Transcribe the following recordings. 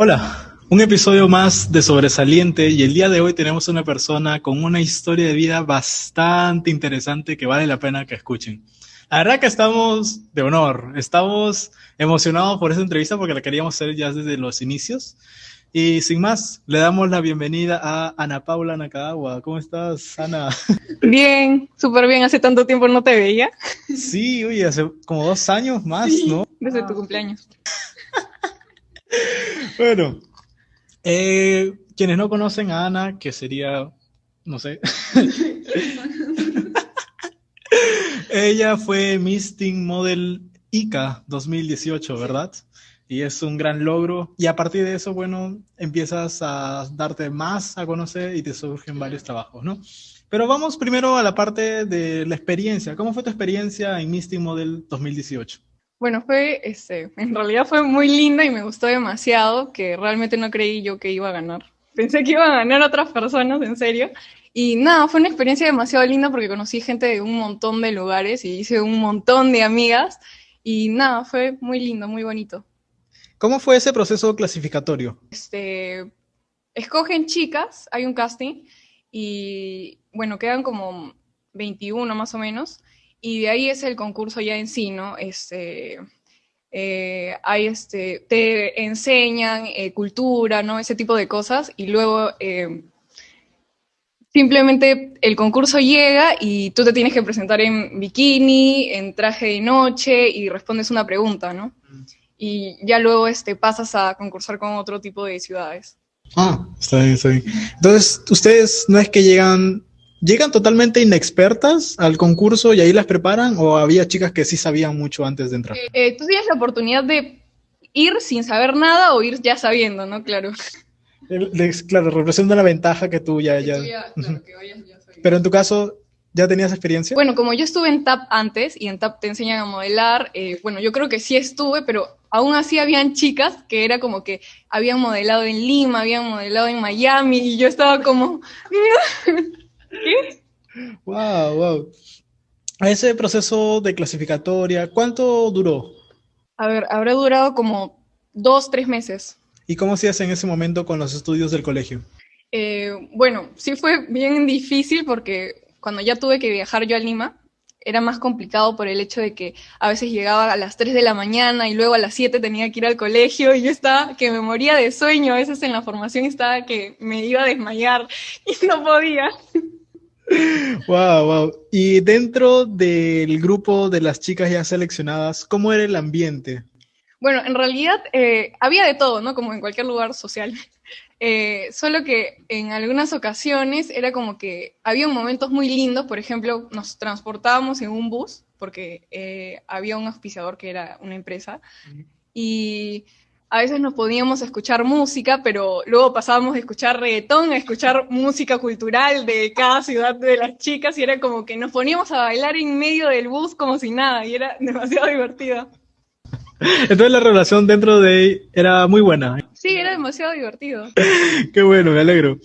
Hola, un episodio más de Sobresaliente y el día de hoy tenemos una persona con una historia de vida bastante interesante que vale la pena que escuchen. La verdad que estamos de honor, estamos emocionados por esta entrevista porque la queríamos hacer ya desde los inicios. Y sin más, le damos la bienvenida a Ana Paula Nakagawa. ¿Cómo estás, Ana? Bien, súper bien. Hace tanto tiempo no te veía. Sí, oye, hace como dos años más, ¿no? Desde tu cumpleaños. Bueno, eh, quienes no conocen a Ana, que sería, no sé, ella fue Miss Teen Model ICA 2018, ¿verdad? Y es un gran logro. Y a partir de eso, bueno, empiezas a darte más a conocer y te surgen varios trabajos, ¿no? Pero vamos primero a la parte de la experiencia. ¿Cómo fue tu experiencia en Miss Teen Model 2018? Bueno, fue, este, en realidad fue muy linda y me gustó demasiado, que realmente no creí yo que iba a ganar. Pensé que iban a ganar otras personas, en serio. Y nada, fue una experiencia demasiado linda porque conocí gente de un montón de lugares y hice un montón de amigas. Y nada, fue muy lindo, muy bonito. ¿Cómo fue ese proceso clasificatorio? Este, escogen chicas, hay un casting, y bueno, quedan como 21 más o menos y de ahí es el concurso ya en sí, ¿no? Este, eh, hay este, te enseñan eh, cultura, ¿no? Ese tipo de cosas, y luego eh, simplemente el concurso llega y tú te tienes que presentar en bikini, en traje de noche, y respondes una pregunta, ¿no? Y ya luego este, pasas a concursar con otro tipo de ciudades. Ah, está bien, está bien. Entonces, ustedes no es que llegan ¿Llegan totalmente inexpertas al concurso y ahí las preparan o había chicas que sí sabían mucho antes de entrar? Eh, eh, tú tienes la oportunidad de ir sin saber nada o ir ya sabiendo, ¿no? Claro. claro, representa una ventaja que tú ya... ya... Pero en tu caso, ¿ya tenías experiencia? Bueno, como yo estuve en TAP antes y en TAP te enseñan a modelar, eh, bueno, yo creo que sí estuve, pero aún así habían chicas que era como que habían modelado en Lima, habían modelado en Miami y yo estaba como... ¿Qué? Wow, wow. Ese proceso de clasificatoria, ¿cuánto duró? A ver, habrá durado como dos, tres meses. ¿Y cómo hacías en ese momento con los estudios del colegio? Eh, bueno, sí fue bien difícil porque cuando ya tuve que viajar yo a Lima, era más complicado por el hecho de que a veces llegaba a las 3 de la mañana y luego a las 7 tenía que ir al colegio y yo estaba que me moría de sueño, a veces en la formación estaba que me iba a desmayar y no podía. Wow, wow. Y dentro del grupo de las chicas ya seleccionadas, ¿cómo era el ambiente? Bueno, en realidad eh, había de todo, ¿no? Como en cualquier lugar social. Eh, solo que en algunas ocasiones era como que había momentos muy lindos, por ejemplo, nos transportábamos en un bus, porque eh, había un auspiciador que era una empresa, y a veces nos podíamos escuchar música, pero luego pasábamos de escuchar reggaetón a escuchar música cultural de cada ciudad de las chicas y era como que nos poníamos a bailar en medio del bus como si nada y era demasiado divertido. Entonces la relación dentro de era muy buena. Sí, era demasiado divertido. Qué bueno, me alegro.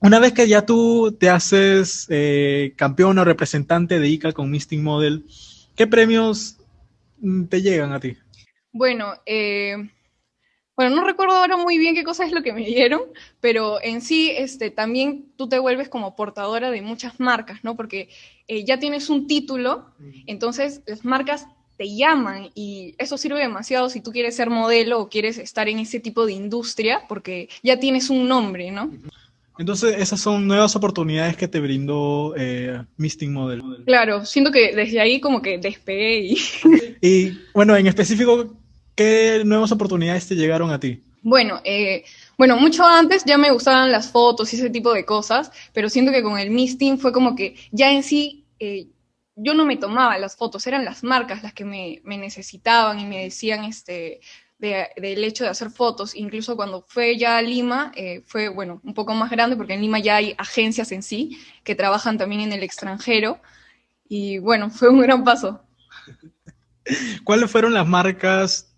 Una vez que ya tú te haces eh, campeón o representante de ICA con Misting Model, ¿qué premios mm, te llegan a ti? Bueno, eh, bueno, no recuerdo ahora muy bien qué cosa es lo que me dieron, pero en sí este, también tú te vuelves como portadora de muchas marcas, ¿no? Porque eh, ya tienes un título, entonces las marcas te llaman y eso sirve demasiado si tú quieres ser modelo o quieres estar en ese tipo de industria, porque ya tienes un nombre, ¿no? Entonces, esas son nuevas oportunidades que te brindó eh, Misting Model. Claro, siento que desde ahí como que despegué y... y bueno, en específico, ¿Qué nuevas oportunidades te llegaron a ti? Bueno, eh, bueno, mucho antes ya me gustaban las fotos y ese tipo de cosas, pero siento que con el Misting fue como que ya en sí eh, yo no me tomaba las fotos, eran las marcas las que me, necesitaban y me decían este, del hecho de hacer fotos. Incluso cuando fue ya a Lima, eh, fue, bueno, un poco más grande porque en Lima ya hay agencias en sí que trabajan también en el extranjero y bueno, fue un gran paso. ¿Cuáles fueron las marcas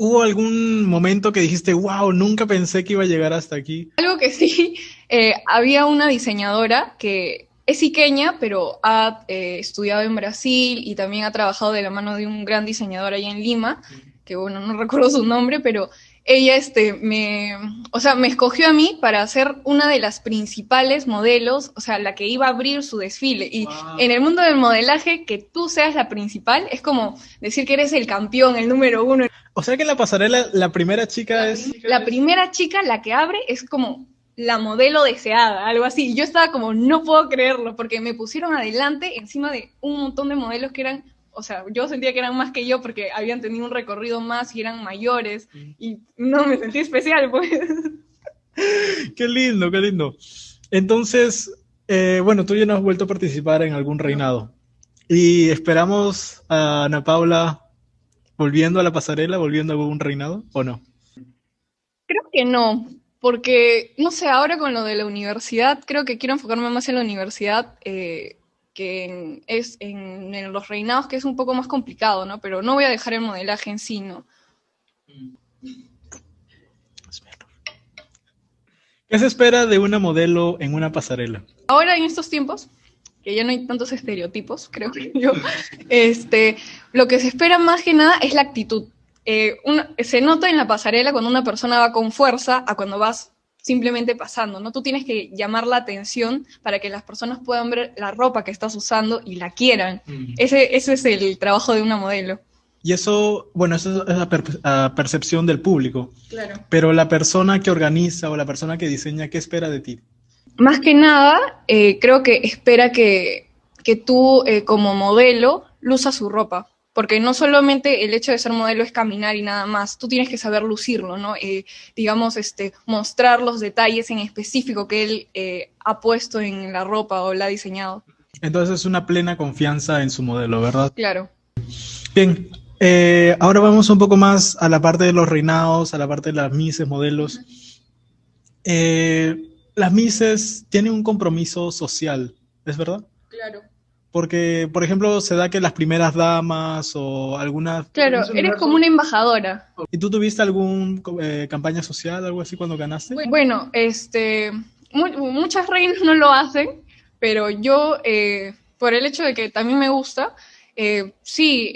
¿Hubo algún momento que dijiste, wow, nunca pensé que iba a llegar hasta aquí? Algo que sí, eh, había una diseñadora que es iqueña, pero ha eh, estudiado en Brasil y también ha trabajado de la mano de un gran diseñador allá en Lima, que bueno, no recuerdo su nombre, pero ella este, me, o sea, me escogió a mí para ser una de las principales modelos, o sea, la que iba a abrir su desfile. Y en el mundo del modelaje, que tú seas la principal es como decir que eres el campeón, el número uno. O sea que en la pasarela la primera chica es... La primera chica, la que abre, es como la modelo deseada, algo así. Yo estaba como, no puedo creerlo, porque me pusieron adelante encima de un montón de modelos que eran o sea, yo sentía que eran más que yo porque habían tenido un recorrido más y eran mayores y no me sentí especial, pues. Qué lindo, qué lindo. Entonces, eh, bueno, tú ya no has vuelto a participar en algún reinado y esperamos a Ana Paula volviendo a la pasarela, volviendo a algún reinado o no. Creo que no, porque, no sé, ahora con lo de la universidad, creo que quiero enfocarme más en la universidad. Eh, que es en, los reinados, que es un poco más complicado, ¿no? Pero no voy a dejar el modelaje en sí, ¿no? ¿Qué se espera de una modelo en una pasarela? Ahora en estos tiempos, que ya no hay tantos estereotipos, creo que yo, este, lo que se espera más que nada es la actitud. Eh, se nota en la pasarela cuando una persona va con fuerza a cuando vas simplemente pasando, ¿no? Tú tienes que llamar la atención para que las personas puedan ver la ropa que estás usando y la quieran. ese, ese es el trabajo de una modelo. Y eso, bueno, eso es la percepción del público. Claro. Pero la persona que organiza o la persona que diseña, ¿qué espera de ti? Más que nada, eh, creo que espera que, que tú eh, como modelo luzas su ropa porque no solamente el hecho de ser modelo es caminar y nada más, tú tienes que saber lucirlo, ¿no? Eh, digamos, este, mostrar los detalles en específico que él eh, ha puesto en la ropa o la ha diseñado. Entonces es una plena confianza en su modelo, ¿verdad? Claro. Bien, eh, ahora vamos un poco más a la parte de los reinados, a la parte de las mises, modelos. las mises tienen un compromiso social, ¿es verdad? Porque, por ejemplo, se da que las primeras damas o algunas... Claro, eres como una embajadora. ¿Y tú tuviste alguna eh, campaña social, algo así, cuando ganaste? Bueno, este, muchas reinas no lo hacen, pero yo, eh, por el hecho de que también me gusta, eh, sí,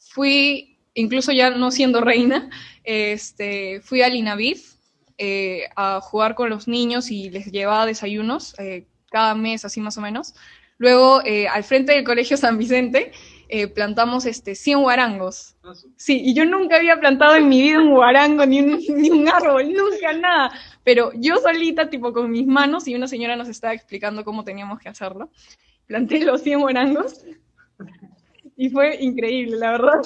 fui, incluso ya no siendo reina, este, fui al INAVID a jugar con los niños y les llevaba desayunos cada mes, así más o menos. Luego, eh, al frente del Colegio San Vicente, eh, plantamos este, 100 guarangos. Sí, y yo nunca había plantado en mi vida un guarango, ni un, ni un árbol, nunca nada. Pero yo solita, tipo con mis manos, y una señora nos estaba explicando cómo teníamos que hacerlo, planté los 100 guarangos. Y fue increíble, la verdad.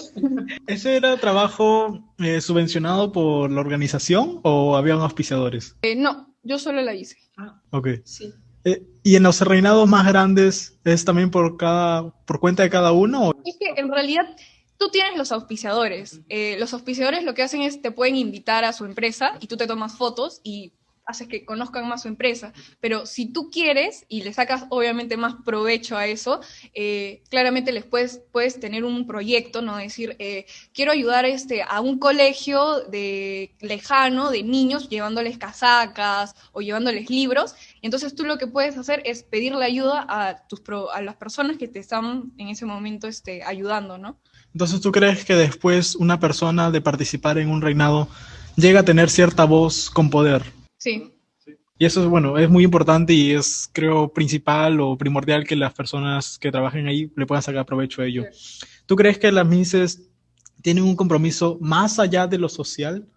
¿Ese era trabajo eh, subvencionado por la organización o habían auspiciadores? no, yo solo la hice. Ah, ok. Sí. Eh, ¿Y en los reinados más grandes es también por cada por cuenta de cada uno? Es que en realidad tú tienes los auspiciadores. Eh, los auspiciadores lo que hacen es te pueden invitar a su empresa y tú te tomas fotos y haces que conozcan más su empresa. Pero si tú quieres y le sacas obviamente más provecho a eso, eh, claramente les puedes, puedes tener un proyecto, ¿no? Decir, eh, quiero ayudar este, a un colegio de lejano de niños llevándoles casacas o llevándoles libros. Entonces tú lo que puedes hacer es pedirle ayuda a, tus a las personas que te están en ese momento este, ayudando, ¿no? Entonces tú crees que después una persona de participar en un reinado llega a tener cierta voz con poder. Sí. Y eso es bueno, es muy importante y es, creo, principal o primordial que las personas que trabajen ahí le puedan sacar provecho a ello. ¿Tú crees que las Mises tienen un compromiso más allá de lo social?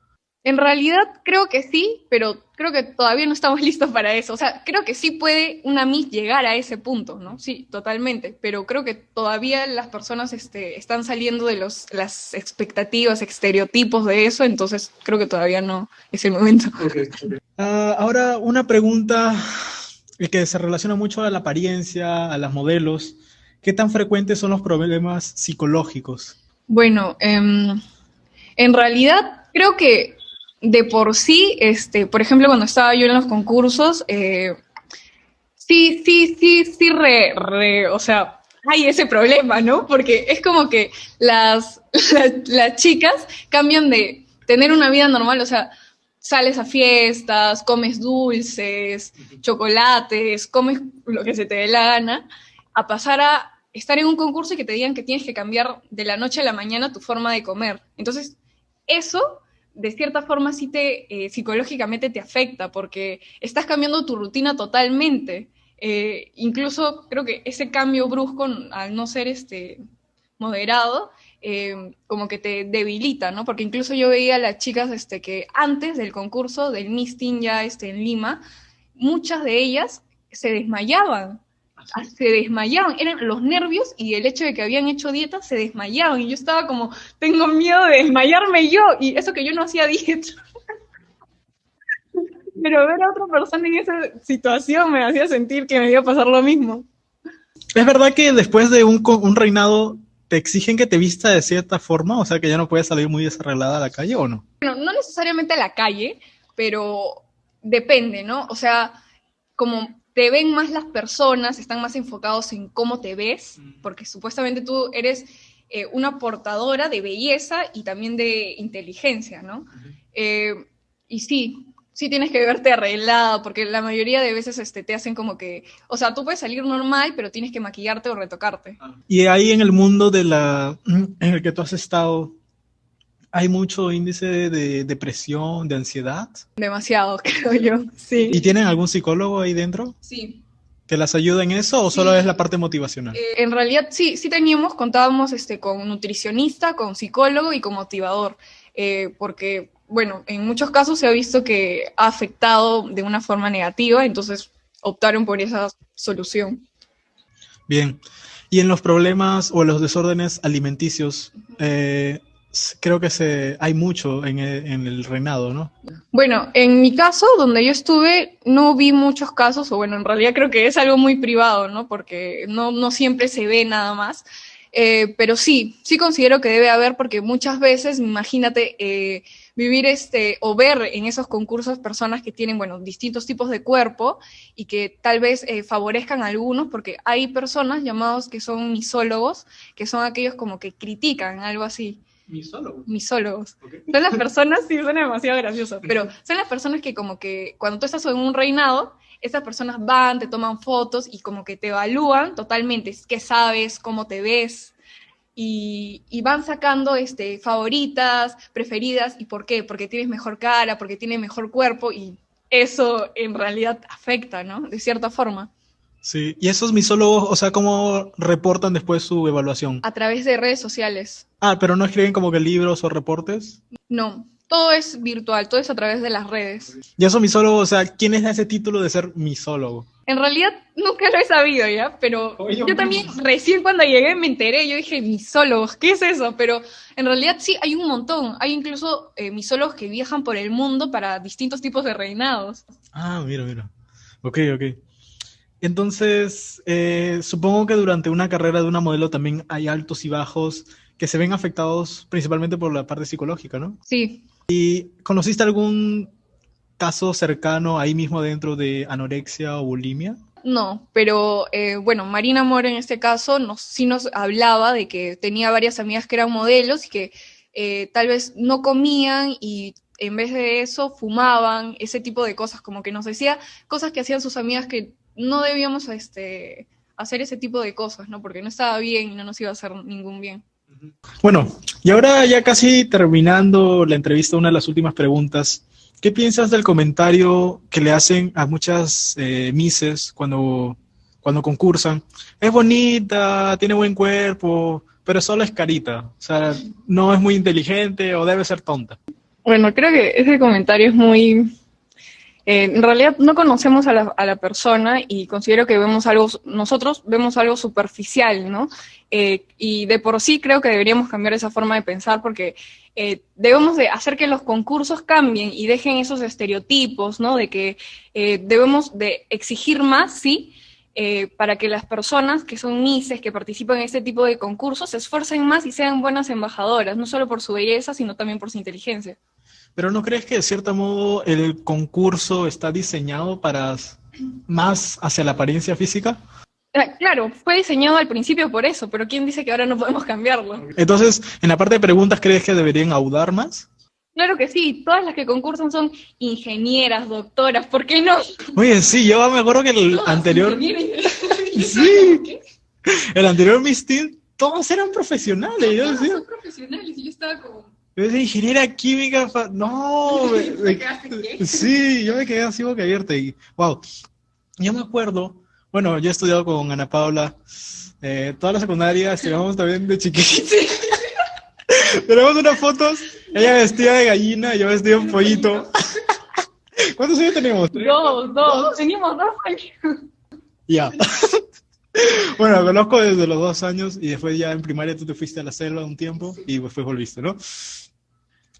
En realidad creo que sí, pero creo que todavía no estamos listos para eso. O sea, creo que sí puede una Miss llegar a ese punto, ¿no? Sí, totalmente. Pero creo que todavía las personas este, están saliendo de los, las expectativas, estereotipos de eso, entonces creo que todavía no es el momento. Ah, ahora, una pregunta que se relaciona mucho a la apariencia, a las modelos. ¿Qué tan frecuentes son los problemas psicológicos? Bueno, em, en realidad creo que de por sí, este, por ejemplo, cuando estaba yo en los concursos, eh, sí, sí, sí, sí, re, re, o sea, hay ese problema, ¿no? Porque es como que las, las, chicas cambian de tener una vida normal, o sea, sales a fiestas, comes dulces, chocolates, comes lo que se te dé la gana, a pasar a estar en un concurso y que te digan que tienes que cambiar de la noche a la mañana tu forma de comer. Entonces, eso de cierta forma sí te eh, psicológicamente te afecta porque estás cambiando tu rutina totalmente. Eh, incluso creo que ese cambio brusco, al no ser este moderado, eh, como que te debilita, ¿no? Porque incluso yo veía a las chicas este, que antes del concurso del Miss ya este, en Lima, muchas de ellas se desmayaban. ¿Ah, se desmayaban, eran los nervios y el hecho de que habían hecho dieta, se desmayaban. Y yo estaba como, tengo miedo de desmayarme yo. Y eso que yo no hacía dieta. Pero ver a otra persona en esa situación me hacía sentir que me iba a pasar lo mismo. Es verdad que después de un, un reinado te exigen que te vista de cierta forma, o sea que ya no puedes salir muy desarreglada a la calle o no? Bueno, no necesariamente a la calle, pero depende, ¿no? O sea, como te ven más las personas, están más enfocados en cómo te ves, porque supuestamente tú eres eh, una portadora de belleza y también de inteligencia, ¿no? Eh, y sí, sí tienes que verte arreglado, porque la mayoría de veces este, te hacen como que, o sea, tú puedes salir normal, pero tienes que maquillarte o retocarte. Y ahí en el mundo de la, en el que tú has estado, ¿hay mucho índice de depresión, de ansiedad? Demasiado, creo yo, sí. ¿Y tienen algún psicólogo ahí dentro? Sí. ¿Que las ayuda en eso o solo es la parte motivacional? Eh, en realidad sí, sí teníamos, contábamos este, con nutricionista, con psicólogo y con motivador, eh, porque bueno, en muchos casos se ha visto que ha afectado de una forma negativa, entonces optaron por esa solución. Bien. Y en los problemas o los desórdenes alimenticios, eh, creo que se, hay mucho en el, en el, reinado, ¿no? Bueno, en mi caso, donde yo estuve, no vi muchos casos, o bueno, en realidad creo que es algo muy privado, ¿no? Porque no, no siempre se ve nada más. Eh, pero sí, sí considero que debe haber, porque muchas veces, imagínate, eh, vivir este o ver en esos concursos personas que tienen, bueno, distintos tipos de cuerpo y que tal vez eh, favorezcan a algunos, porque hay personas llamados que son misólogos, que son aquellos como que critican, algo así. ¿Misólogos? Misólogos. Son las personas, sí, suena demasiado gracioso, pero son las personas que como que cuando tú estás en un reinado, esas personas van, te toman fotos y como que te evalúan totalmente, qué sabes, cómo te ves, y, van sacando este, favoritas, preferidas, ¿y por qué? Porque tienes mejor cara, porque tienes mejor cuerpo y eso en realidad afecta, ¿no? De cierta forma. Sí, y esos misólogos, o sea, ¿cómo reportan después su evaluación? A través de redes sociales. Ah, pero no escriben como que libros o reportes. No, todo es virtual, todo es a través de las redes. Y esos misólogos, o sea, ¿quién es ese título de ser misólogo? En realidad nunca lo he sabido ya, pero yo también recién cuando llegué me enteré, yo dije, misólogos, ¿qué es eso? Pero en realidad sí, hay un montón, hay incluso eh, misólogos que viajan por el mundo para distintos tipos de reinados. Ah, mira, mira. Ok, ok. Entonces, eh, supongo que durante una carrera de una modelo también hay altos y bajos que se ven afectados principalmente por la parte psicológica, ¿no? Sí. ¿Y conociste algún caso cercano ahí mismo dentro de anorexia o bulimia? No, pero eh, bueno, Marina Mora en este caso nos, sí nos hablaba de que tenía varias amigas que eran modelos y que eh, tal vez no comían y en vez de eso fumaban, ese tipo de cosas, como que nos decía cosas que hacían sus amigas que no debíamos este, hacer ese tipo de cosas, ¿no? Porque no estaba bien y no nos iba a hacer ningún bien. Bueno, y ahora ya casi terminando la entrevista, una de las últimas preguntas. ¿Qué piensas del comentario que le hacen a muchas eh, mises cuando, cuando concursan? Es bonita, tiene buen cuerpo, pero solo es carita. O sea, no es muy inteligente o debe ser tonta. Bueno, creo que ese comentario es muy... Eh, en realidad no conocemos a la, a la, persona y considero que vemos algo, nosotros vemos algo superficial, ¿no? Eh, y de por sí creo que deberíamos cambiar esa forma de pensar porque eh, debemos de hacer que los concursos cambien y dejen esos estereotipos, ¿no? De que eh, debemos de exigir más, sí, eh, para que las personas que son mises, que participan en este tipo de concursos, se esfuercen más y sean buenas embajadoras, no solo por su belleza, sino también por su inteligencia. Pero ¿no crees que de cierto modo el concurso está diseñado para más hacia la apariencia física? Ah, claro, fue diseñado al principio por eso, pero ¿quién dice que ahora no podemos cambiarlo? Entonces, en la parte de preguntas, ¿crees que deberían audar más? Claro que sí, todas las que concursan son ingenieras, doctoras, ¿por qué no? Oye, sí, yo me acuerdo que el anterior... sí, el anterior Miss Teen, todos eran profesionales. Todos son profesionales y yo estaba como... Yo decía, ingeniera química, fa- no, me- me- sí, yo me quedé así boca abierta y, wow, yo me acuerdo, bueno, yo he estudiado con Ana Paula, eh, toda la secundaria, estudiamos también de chiquitos. Tenemos unas fotos, ella vestida de gallina yo vestido de pollito. ¿Cuántos años tenemos? Dos, dos, teníamos dos años. Ya. Bueno, conozco desde los dos años y después ya en primaria tú te fuiste a la selva un tiempo y después volviste, ¿no?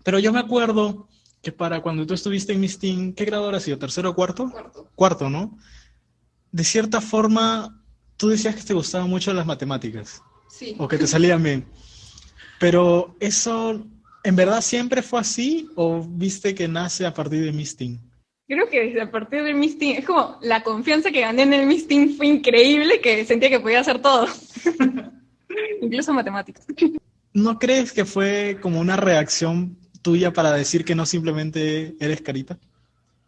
Pero yo me acuerdo que para cuando tú estuviste en Mistin, ¿qué grado habrá sido? ¿Tercero o cuarto? Cuarto. Cuarto, ¿no? De cierta forma, tú decías que te gustaban mucho las matemáticas Sí. o que te salían bien. Pero eso, ¿en verdad siempre fue así o viste que nace a partir de Mistin? Creo que desde a partir del Misting, es como la confianza que gané en el Misting fue increíble, que sentía que podía hacer todo. Incluso matemáticas. ¿No crees que fue como una reacción tuya para decir que no simplemente eres carita?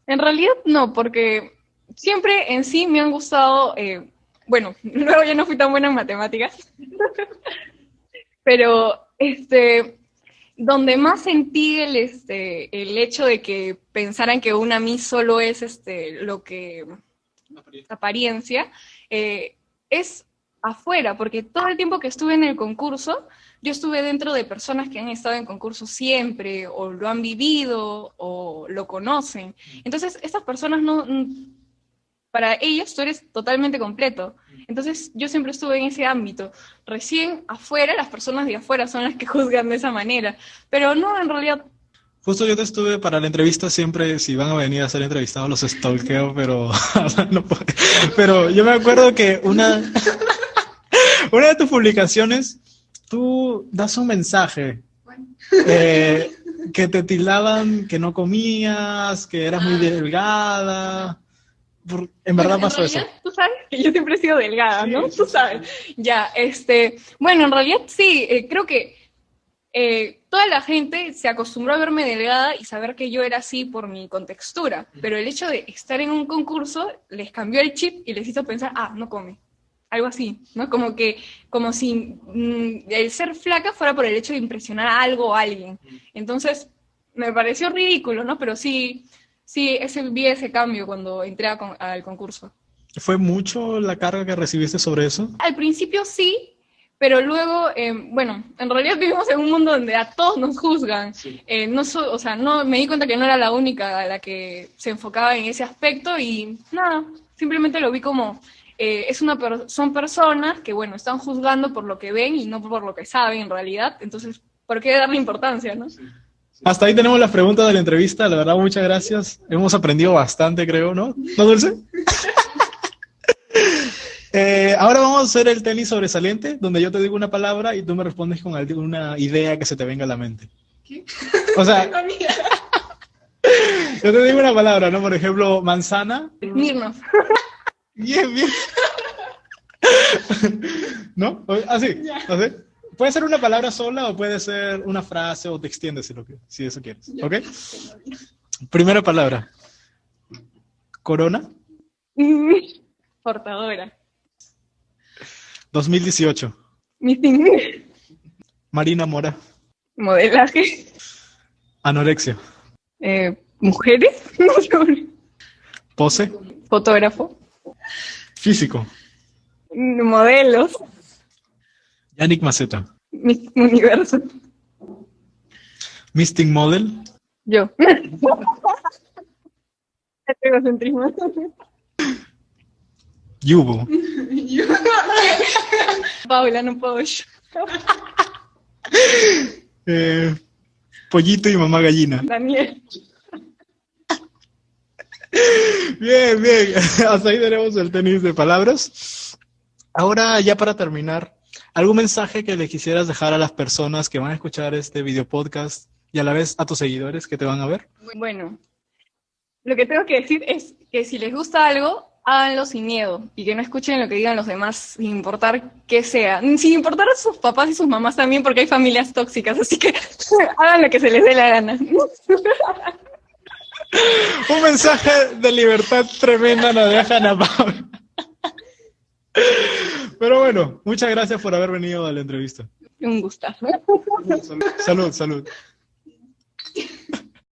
En realidad no, porque siempre en sí me han gustado, eh, bueno, luego ya no fui tan buena en matemáticas, pero este, donde más sentí el, este, el hecho de que pensaran que una mí solo es este, lo que apariencia, eh, es afuera, porque todo el tiempo que estuve en el concurso, yo estuve dentro de personas que han estado en concurso siempre, o lo han vivido, o lo conocen. Entonces, estas personas no, para ellos tú eres totalmente completo. Entonces, yo siempre estuve en ese ámbito. Recién afuera, las personas de afuera son las que juzgan de esa manera. Pero no, en realidad, Justo yo te estuve para la entrevista siempre, si van a venir a ser entrevistados, los stalkeo, pero, pero yo me acuerdo que una, una de tus publicaciones, tú das un mensaje eh, que te tildaban que no comías, que eras muy delgada. Por- en verdad Bueno, pasó eso. realidad, Tú sabes que yo siempre he sido delgada, ¿no? Tú sabes. Ya, este, bueno, en realidad sí, eh, creo que eh, toda la gente se acostumbró a verme delgada y saber que yo era así por mi contextura, pero el hecho de estar en un concurso les cambió el chip y les hizo pensar, ah, no come. Algo así, ¿no? Como que, como si mm, el ser flaca fuera por el hecho de impresionar a algo o a alguien. Entonces, me pareció ridículo, ¿no? Pero sí, sí, ese, vi ese cambio cuando entré a con- al concurso. ¿Fue mucho la carga que recibiste sobre eso? Al principio sí, pero luego, eh, bueno, en realidad vivimos en un mundo donde a todos nos juzgan. Eh, no so- o sea, no, me di cuenta que no era la única a la que se enfocaba en ese aspecto y nada, simplemente lo vi como, eh, es una per- son personas que, bueno, están juzgando por lo que ven y no por lo que saben en realidad, entonces, ¿por qué darle importancia, no? Hasta ahí tenemos las preguntas de la entrevista. La verdad, muchas gracias. Hemos aprendido bastante, creo, ¿no? ¿No, Dulce? Eh, ahora vamos a hacer el tenis sobresaliente, donde yo te digo una palabra y tú me respondes con alguna idea que se te venga a la mente. ¿Qué? O sea, yo te digo una palabra, ¿no? Por ejemplo, manzana. Mirnos. Bien, bien. ¿No? Así, así. Puede ser una palabra sola o puede ser una frase o te extiendes si, lo que, si eso quieres. ¿Ok? Primera palabra. Corona, Portadora. 2018. Missing. Marina Mora, Modelaje. anorexia. Eh, Mujeres. Pose, Fotógrafo. Físico. Modelos. Yannick Maceta, Mi universo. Misting Model, Yo. Egocentrismo. Yubo, Paula, no puedo yo. eh, Pollito y Mamá Gallina. Daniel. Bien, bien. Hasta ahí tenemos el tenis de palabras. Ahora, ya para terminar, ¿algún mensaje que le quisieras dejar a las personas que van a escuchar este video podcast y a la vez a tus seguidores que te van a ver? Bueno, lo que tengo que decir es que si les gusta algo, háganlo sin miedo y que no escuchen lo que digan los demás sin importar qué sea. Sin importar a sus papás y sus mamás también, porque hay familias tóxicas, así que hagan lo que se les dé la gana. Un mensaje de libertad tremenda nos deja Ana Paula. Pero bueno, muchas gracias por haber venido a la entrevista. Un gustazo. Salud, salud.